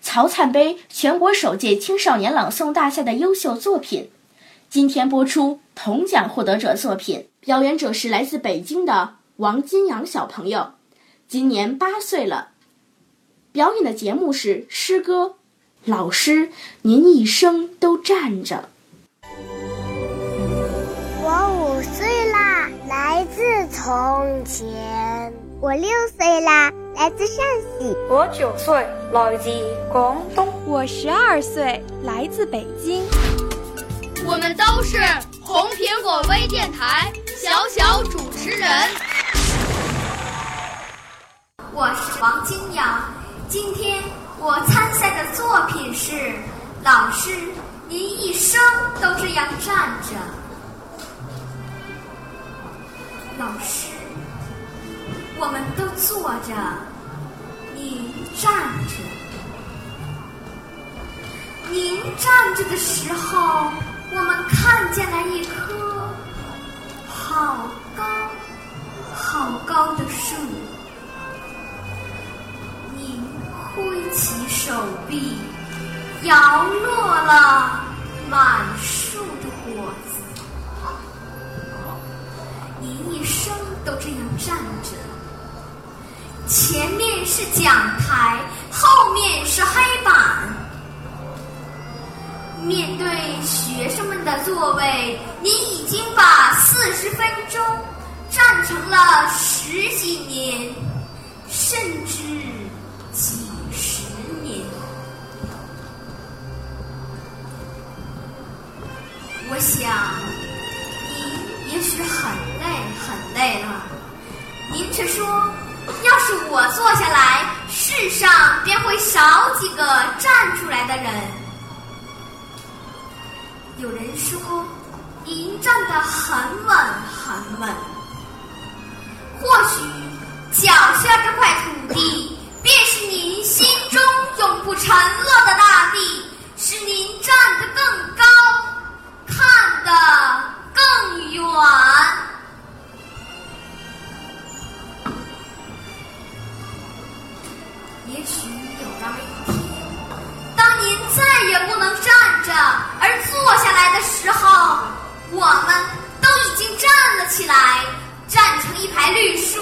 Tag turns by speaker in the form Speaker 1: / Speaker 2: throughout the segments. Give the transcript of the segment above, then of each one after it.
Speaker 1: 曹灿杯全国首届青少年朗诵大赛的优秀作品，今天播出铜奖获得者作品。表演者是来自北京的王金阳小朋友，今年八岁了。表演的节目是诗歌。老师，您一生都站着。
Speaker 2: 我五岁啦，来自从前。我六岁啦。来自陕西，
Speaker 3: 我九岁，来自广东，
Speaker 4: 我十二岁，来自北京。
Speaker 5: 我们都是红苹果微电台小小主持人。
Speaker 6: 我是王金阳，今天我参赛的作品是《老师，您一生都这样站着》。老师。我们都坐着，您站着。您站着的时候，我们看见了一棵好高、好高的树。您挥起手臂，摇落了满树的果子。您一生都这样站着。前面是讲台，后面是黑板。面对学生们的座位，您已经把四十分钟站成了十几年，甚至几十年。我想，您也许很累，很累了。您却说。要是我坐下来，世上便会少几个站出来的人。有人说，您站得很稳很稳。或许脚下这再也不能站着而坐下来的时候，我们都已经站了起来，站成一排绿树，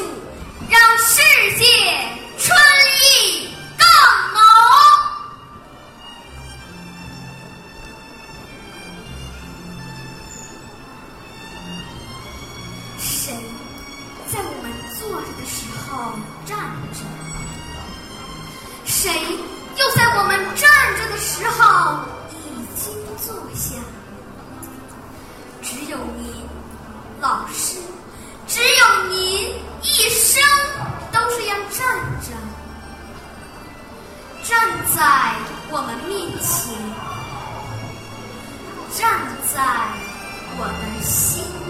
Speaker 6: 让世界春意更浓。谁在我们坐着的时候站着？坐下？只有您，老师，只有您一生都这样站着，站在我们面前，站在我们心。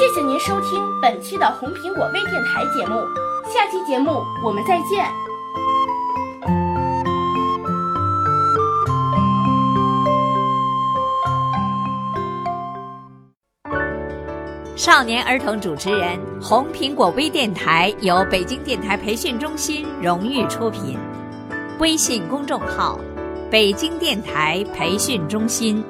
Speaker 1: 谢谢您收听本期的红苹果微电台节目，下期节目我们再见。
Speaker 7: 少年儿童主持人，红苹果微电台由北京电台培训中心荣誉出品，微信公众号：北京电台培训中心。